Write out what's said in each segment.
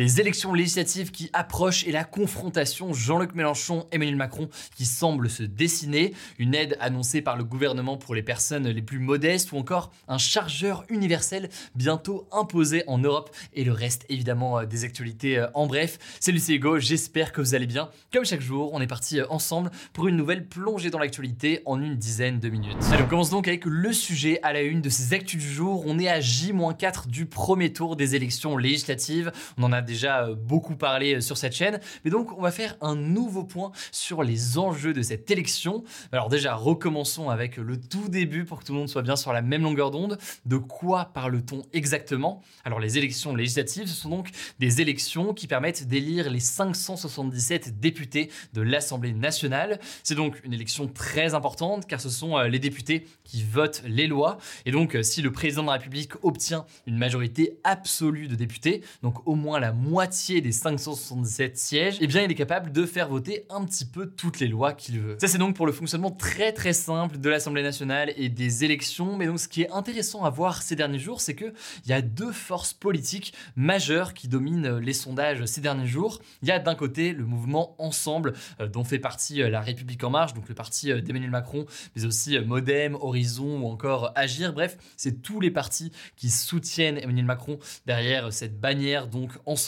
Les élections législatives qui approchent et la confrontation Jean-Luc Mélenchon-Emmanuel Macron qui semble se dessiner, une aide annoncée par le gouvernement pour les personnes les plus modestes ou encore un chargeur universel bientôt imposé en Europe et le reste évidemment euh, des actualités euh, en bref. C'est Lucie Hugo, j'espère que vous allez bien. Comme chaque jour, on est parti euh, ensemble pour une nouvelle plongée dans l'actualité en une dizaine de minutes. Allez, on commence donc avec le sujet à la une de ces actus du jour. On est à J-4 du premier tour des élections législatives. On en a déjà euh, beaucoup parlé euh, sur cette chaîne. Mais donc, on va faire un nouveau point sur les enjeux de cette élection. Alors déjà, recommençons avec le tout début pour que tout le monde soit bien sur la même longueur d'onde. De quoi parle-t-on exactement? Alors les élections législatives, ce sont donc des élections qui permettent d'élire les 577 députés de l'Assemblée nationale. C'est donc une élection très importante car ce sont euh, les députés qui votent les lois. Et donc, si le président de la République obtient une majorité absolue de députés, donc au moins la moitié des 577 sièges, eh bien il est capable de faire voter un petit peu toutes les lois qu'il veut. Ça c'est donc pour le fonctionnement très très simple de l'Assemblée nationale et des élections. Mais donc ce qui est intéressant à voir ces derniers jours, c'est que il y a deux forces politiques majeures qui dominent les sondages ces derniers jours. Il y a d'un côté le mouvement Ensemble, euh, dont fait partie euh, la République en marche, donc le parti euh, d'Emmanuel Macron, mais aussi Modem, Horizon ou encore Agir. Bref, c'est tous les partis qui soutiennent Emmanuel Macron derrière cette bannière donc Ensemble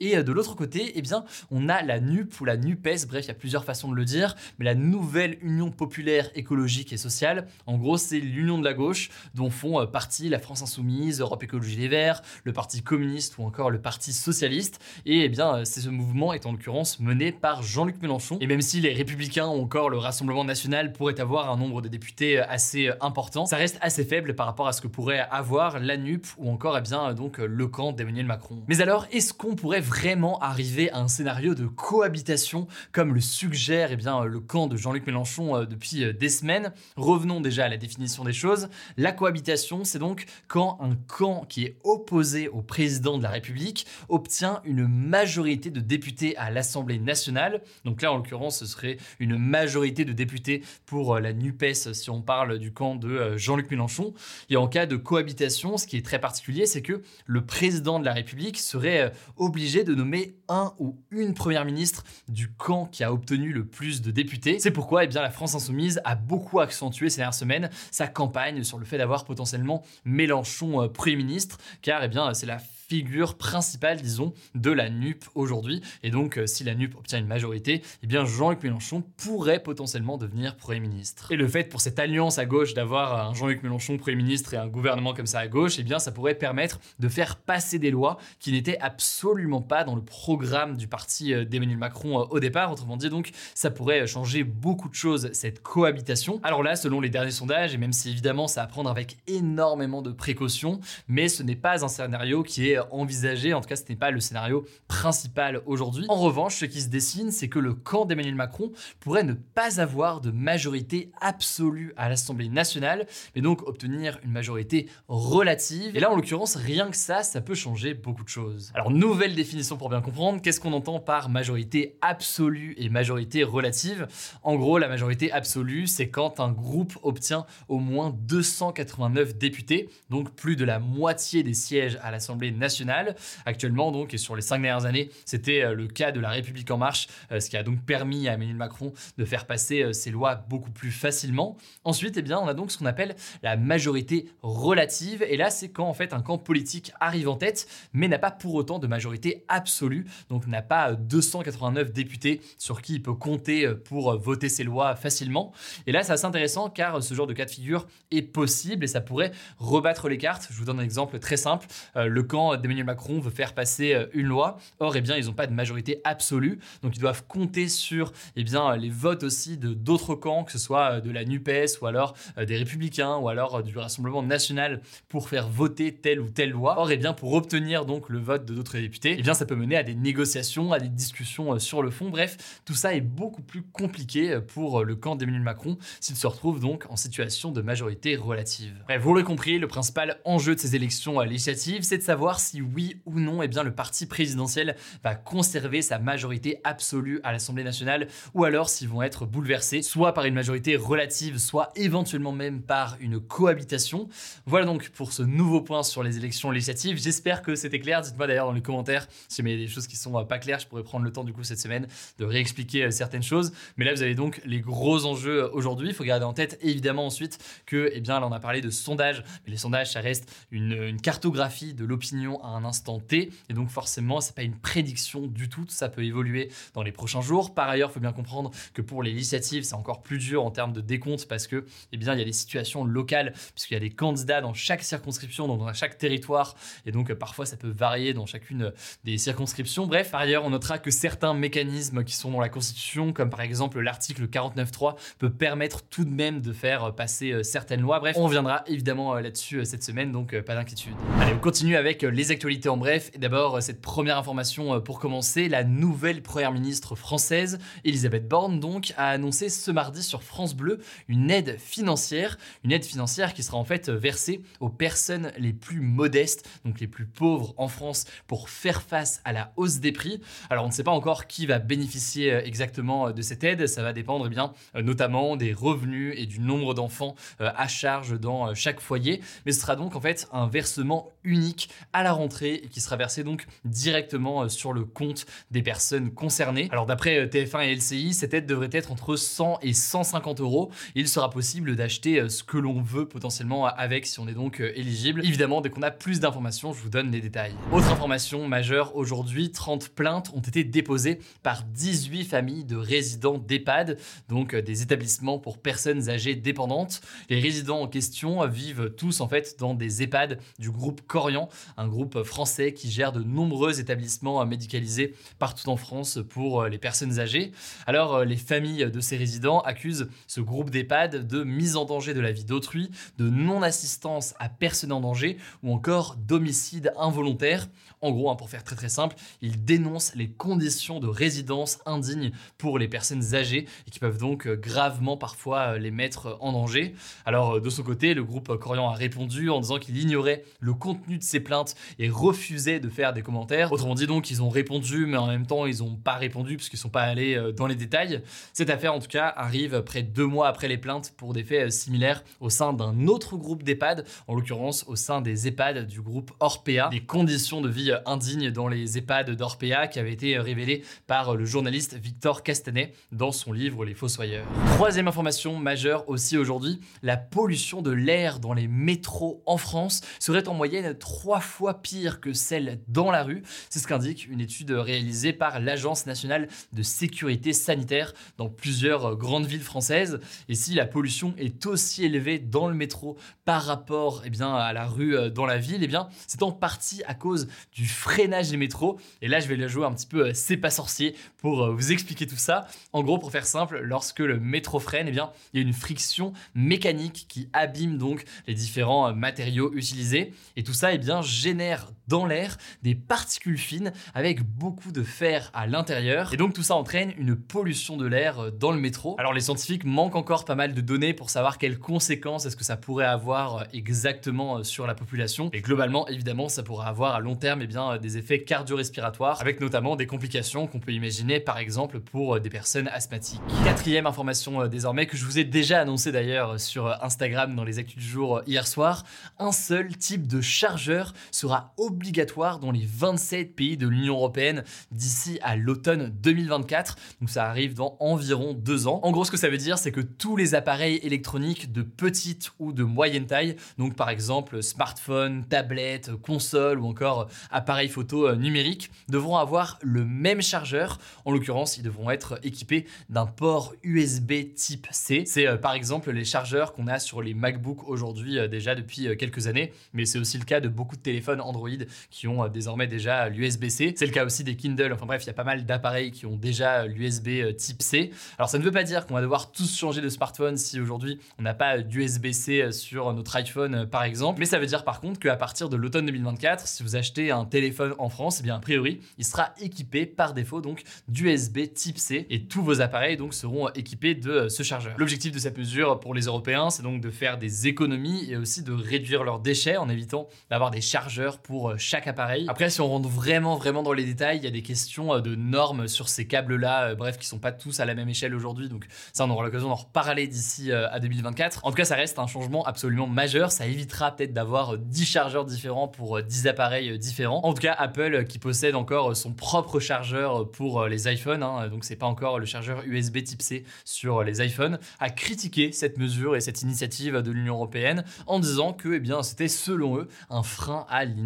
et euh, de l'autre côté, eh bien, on a la NUP ou la NUPES, bref, il y a plusieurs façons de le dire, mais la nouvelle Union populaire écologique et sociale. En gros, c'est l'union de la gauche dont font euh, partie la France Insoumise, Europe Écologie Les Verts, le Parti communiste ou encore le Parti socialiste. Et eh bien, euh, c'est ce mouvement est en l'occurrence mené par Jean-Luc Mélenchon. Et même si les Républicains ou encore le Rassemblement national pourraient avoir un nombre de députés assez important, ça reste assez faible par rapport à ce que pourrait avoir la NUP ou encore eh bien donc le camp d'Emmanuel Macron. Mais alors, est-ce qu'on pourrait vraiment arriver à un scénario de cohabitation comme le suggère eh bien, le camp de Jean-Luc Mélenchon euh, depuis euh, des semaines? Revenons déjà à la définition des choses. La cohabitation, c'est donc quand un camp qui est opposé au président de la République obtient une majorité de députés à l'Assemblée nationale. Donc là, en l'occurrence, ce serait une majorité de députés pour euh, la NUPES si on parle du camp de Jean-Luc Mélenchon. Et en cas de cohabitation, ce qui est très particulier, c'est que le président de la République serait obligé de nommer un ou une première ministre du camp qui a obtenu le plus de députés. C'est pourquoi eh bien, la France Insoumise a beaucoup accentué ces dernières semaines sa campagne sur le fait d'avoir potentiellement Mélenchon euh, Premier ministre, car eh bien, c'est la figure principale, disons, de la NUP aujourd'hui. Et donc, euh, si la NUP obtient une majorité, eh bien Jean-Luc Mélenchon pourrait potentiellement devenir Premier ministre. Et le fait pour cette alliance à gauche d'avoir un Jean-Luc Mélenchon Premier ministre et un gouvernement comme ça à gauche, eh bien ça pourrait permettre de faire passer des lois qui n'étaient absolument pas dans le programme du parti euh, d'Emmanuel Macron euh, au départ. Autrement dit, donc, ça pourrait changer beaucoup de choses, cette cohabitation. Alors là, selon les derniers sondages, et même si évidemment ça à prendre avec énormément de précautions, mais ce n'est pas un scénario qui est envisagé. En tout cas, ce n'est pas le scénario principal aujourd'hui. En revanche, ce qui se dessine, c'est que le camp d'Emmanuel Macron pourrait ne pas avoir de majorité absolue à l'Assemblée nationale, mais donc obtenir une majorité relative. Et là, en l'occurrence, rien que ça, ça peut changer beaucoup de choses. Alors, nouvelle définition pour bien comprendre, qu'est-ce qu'on entend par majorité absolue et majorité relative? En gros, la majorité absolue, c'est quand un groupe obtient au moins 289 députés, donc plus de la moitié des sièges à l'Assemblée nationale national. Actuellement, donc, et sur les cinq dernières années, c'était le cas de la République en marche, ce qui a donc permis à Emmanuel Macron de faire passer ces lois beaucoup plus facilement. Ensuite, eh bien, on a donc ce qu'on appelle la majorité relative. Et là, c'est quand en fait un camp politique arrive en tête, mais n'a pas pour autant de majorité absolue, donc n'a pas 289 députés sur qui il peut compter pour voter ses lois facilement. Et là, c'est assez intéressant car ce genre de cas de figure est possible et ça pourrait rebattre les cartes. Je vous donne un exemple très simple. Euh, le camp d'Emmanuel Macron veut faire passer euh, une loi. Or, eh bien, ils n'ont pas de majorité absolue, donc ils doivent compter sur eh bien, les votes aussi de d'autres camps, que ce soit euh, de la NUPES ou alors des Républicains ou alors du Rassemblement national pour faire voter telle ou telle loi. Or, eh bien, pour obtenir donc le vote de d'autres députés, eh bien, ça peut mener à des négociations, à des discussions sur le fond. Bref, tout ça est beaucoup plus compliqué pour le camp d'Emmanuel Macron s'il se retrouve donc en situation de majorité relative. Bref, vous l'aurez compris, le principal enjeu de ces élections législatives, c'est de savoir si oui ou non eh bien, le parti présidentiel va conserver sa majorité absolue à l'Assemblée nationale ou alors s'ils vont être bouleversés, soit par une majorité relative, soit éventuellement même par une cohabitation. Voilà donc pour ce nouveau point sur les élections législatives. J'espère que c'était clair. Dites-moi d'ailleurs dans les commentaires si y a des choses qui sont pas claires. Je pourrais prendre le temps du coup cette semaine de réexpliquer euh, certaines choses. Mais là, vous avez donc les gros enjeux euh, aujourd'hui. Il faut garder en tête évidemment ensuite que, eh bien, là on a parlé de sondages, mais les sondages ça reste une, cartographie de l'opinion à un instant T, et donc forcément c'est pas une prédiction du tout, ça peut évoluer dans les prochains jours. Par ailleurs, il faut bien comprendre que pour les législatives c'est encore plus dur en termes de décompte parce que, eh bien, il y a des situations locales puisqu'il y a des candidats dans chaque circonscription, dans chaque territoire, et donc parfois ça peut varier dans chacune des circonscriptions. Bref, par ailleurs, on notera que certains mécanismes qui sont dans la Constitution, comme par exemple l'article 49.3, peut permettre tout de même de faire passer euh, certaines lois. Bref, on reviendra évidemment euh, là-dessus euh, cette semaine, donc pas d'inquiétude. Allez, on continue avec les actualités en bref. Et d'abord, cette première information pour commencer, la nouvelle première ministre française, Elisabeth Borne, donc, a annoncé ce mardi sur France Bleu une aide financière, une aide financière qui sera en fait versée aux personnes les plus modestes, donc les plus pauvres en France, pour faire face à la hausse des prix. Alors, on ne sait pas encore qui va bénéficier exactement de cette aide, ça va dépendre eh bien notamment des revenus et du nombre d'enfants euh, à charge dans euh, chaque foyer. Mais ce sera donc en fait un versement unique à la rentrée et qui sera versé donc directement euh, sur le compte des personnes concernées. Alors d'après TF1 et LCI, cette aide devrait être entre 100 et 150 euros. Il sera possible d'acheter ce que l'on veut potentiellement avec si on est donc éligible. Évidemment, dès qu'on a plus d'informations, je vous donne les détails. Autre information majeure aujourd'hui, 30 plaintes ont été déposées par 18 familles de résidents d'EHPAD, donc des établissements pour personnes âgées dépendantes. Les résidents en question vivent tous en fait dans des EHPAD du groupe Corian, un groupe français qui gère de nombreux établissements médicalisés partout en France pour les personnes âgées. Alors les familles de ces résidents accusent ce groupe d'EHPAD de mise en danger de la vie d'autrui, de non-assistance à personne en danger ou encore d'homicide involontaire. En gros, hein, pour faire très très simple, ils dénoncent les conditions de résidence indignes pour les personnes âgées et qui peuvent donc gravement parfois euh, les mettre en danger. Alors euh, de son côté, le groupe Corian a répondu en disant qu'il ignorait le contenu de ces plaintes et refusait de faire des commentaires. Autrement dit donc, ils ont répondu, mais en même temps, ils n'ont pas répondu puisqu'ils ne sont pas allés euh, dans les détails. Cette affaire, en tout cas, arrive près de deux mois après les plaintes pour des faits similaires au sein d'un autre groupe d'EHPAD, en l'occurrence au sein des EHPAD du groupe Orpea. Des conditions de vie indignes dans les EHPAD d'Orpea qui avaient été révélées par le journaliste Victor Castanet dans son livre Les Fossoyeurs. Troisième information majeure aussi aujourd'hui, la pollution de l'air dans les métros en France serait en moyenne trois fois pire que celle dans la rue. C'est ce qu'indique une étude réalisée par l'Agence nationale de sécurité sanitaire dans plusieurs grandes villes françaises. Et si la pollution est aussi élevée dans le métro par rapport eh bien, à la rue euh, dans la ville, eh bien, c'est en partie à cause du freinage des métros. Et là, je vais jouer un petit peu euh, c'est pas sorcier pour euh, vous expliquer tout ça. En gros, pour faire simple, lorsque le métro freine, eh bien, il y a une friction mécanique qui abîme donc les différents matériaux utilisés. Et tout ça eh bien, génère dans l'air des particules fines avec beaucoup de fer à l'intérieur. Et donc tout ça entraîne une pollution de l'air dans le métro. Alors les scientifiques manquent encore pas mal de données pour savoir quelles conséquences est-ce que ça pourrait avoir euh, exactement euh, sur la population. Et globalement, évidemment, ça pourrait avoir à long terme eh bien, euh, des effets cardio-respiratoires, avec notamment des complications qu'on peut imaginer, par exemple, pour des personnes asthmatiques. Quatrième information désormais, que je vous ai déjà annoncé d'ailleurs sur Instagram dans les actus du jour hier soir, un seul type de chargeur sera obligatoire dans les 27 pays de l'Union européenne d'ici à l'automne 2024. Donc ça arrive dans environ deux ans. En gros, ce que ça veut dire, c'est que tous les appareils électroniques de petite ou de moyenne taille, donc par exemple smartphone, tablette, console ou encore appareil photo euh, numérique, devront avoir le même chargeur. En l'occurrence, ils devront être équipés d'un port USB type C. C'est euh, par exemple les chargeurs qu'on a sur les MacBook aujourd'hui euh, déjà depuis quelques années, mais c'est aussi le cas de beaucoup de téléphones Android qui ont désormais déjà l'USB-C. C'est le cas aussi des Kindle. Enfin bref, il y a pas mal d'appareils qui ont déjà l'USB type C. Alors ça ne veut pas dire qu'on va devoir tous changer de smartphone si aujourd'hui on n'a pas d'USB-C sur notre iPhone par exemple, mais ça veut dire par contre qu'à partir de l'automne 2024, si vous achetez un téléphone en France, eh bien a priori, il sera équipé par défaut donc d'USB type C et tous vos appareils donc seront équipés de ce chargeur. L'objectif de cette mesure pour les Européens, c'est donc de faire des économies et aussi de réduire leurs déchets en évitant d'avoir des chargeurs pour chaque appareil. Après, si on rentre vraiment vraiment dans les détails, il y a des questions de normes sur ces câbles-là, bref, qui sont pas tous à la même échelle aujourd'hui, donc ça on aura l'occasion d'en reparler d'ici à 2024. En tout cas, ça reste un changement absolument majeur, ça évitera peut-être d'avoir 10 chargeurs différents pour 10 appareils différents. En tout cas, Apple qui possède encore son propre chargeur pour les iPhones, hein, donc c'est pas encore le chargeur USB type C sur les iPhones, a critiqué cette mesure et cette initiative de l'Union européenne en disant que eh bien, c'était selon eux un frein à l'innovation.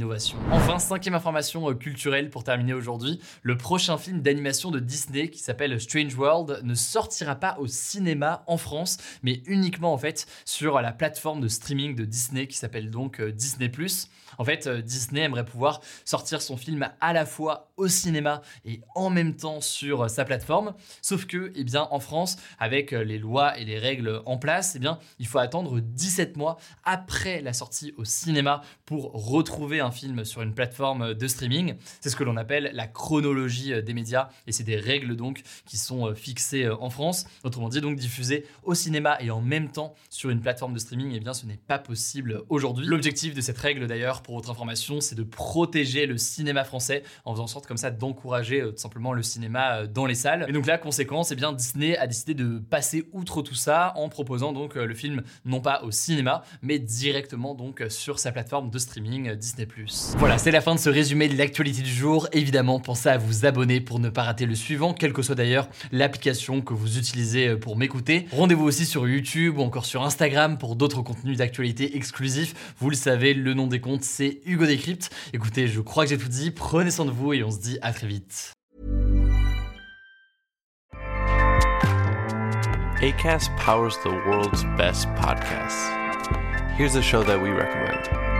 Enfin, cinquième information culturelle pour terminer aujourd'hui, le prochain film d'animation de Disney qui s'appelle Strange World ne sortira pas au cinéma en France, mais uniquement en fait sur la plateforme de streaming de Disney qui s'appelle donc euh, Disney ⁇ en fait, euh, Disney aimerait pouvoir sortir son film à la fois au cinéma et en même temps sur euh, sa plateforme. Sauf que, eh bien, en France, avec euh, les lois et les règles en place, eh bien, il faut attendre 17 mois après la sortie au cinéma pour retrouver un film sur une plateforme de streaming. C'est ce que l'on appelle la chronologie des médias et c'est des règles donc qui sont fixées en France. Autrement dit, donc diffuser au cinéma et en même temps sur une plateforme de streaming, eh bien, ce n'est pas possible aujourd'hui. L'objectif de cette règle d'ailleurs, pour votre information, c'est de protéger le cinéma français en faisant en sorte comme ça d'encourager euh, tout simplement le cinéma euh, dans les salles. Et donc la conséquence, eh bien Disney a décidé de passer outre tout ça en proposant donc euh, le film non pas au cinéma, mais directement donc sur sa plateforme de streaming Disney+. Voilà, c'est la fin de ce résumé de l'actualité du jour. Évidemment, pensez à vous abonner pour ne pas rater le suivant, quelle que soit d'ailleurs l'application que vous utilisez pour m'écouter. Rendez-vous aussi sur YouTube ou encore sur Instagram pour d'autres contenus d'actualité exclusifs. Vous le savez, le nom des comptes c'est Hugo Décrypte. Écoutez, je crois que j'ai tout dit. Prenez soin de vous et on se dit à très vite. ACAST powers the world's best podcasts. Here's a show that we recommend.